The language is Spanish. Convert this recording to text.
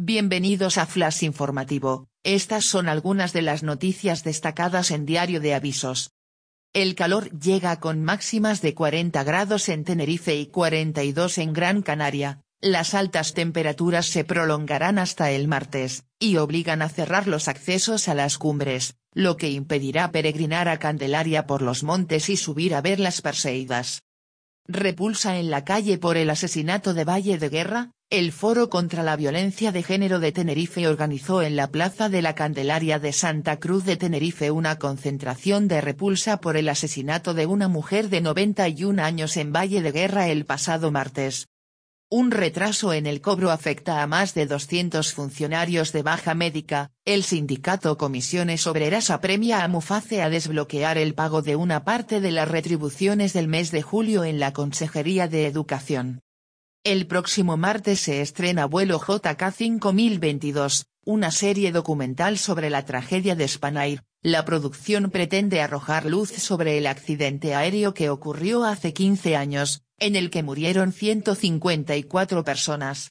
Bienvenidos a Flash Informativo, estas son algunas de las noticias destacadas en Diario de Avisos. El calor llega con máximas de 40 grados en Tenerife y 42 en Gran Canaria, las altas temperaturas se prolongarán hasta el martes, y obligan a cerrar los accesos a las cumbres, lo que impedirá peregrinar a Candelaria por los montes y subir a ver las Perseidas. Repulsa en la calle por el asesinato de Valle de Guerra, el Foro contra la Violencia de Género de Tenerife organizó en la Plaza de la Candelaria de Santa Cruz de Tenerife una concentración de repulsa por el asesinato de una mujer de 91 años en Valle de Guerra el pasado martes. Un retraso en el cobro afecta a más de 200 funcionarios de baja médica, el sindicato Comisiones Obreras apremia a Muface a desbloquear el pago de una parte de las retribuciones del mes de julio en la Consejería de Educación. El próximo martes se estrena Vuelo JK 5022, una serie documental sobre la tragedia de Spanair. La producción pretende arrojar luz sobre el accidente aéreo que ocurrió hace 15 años, en el que murieron 154 personas.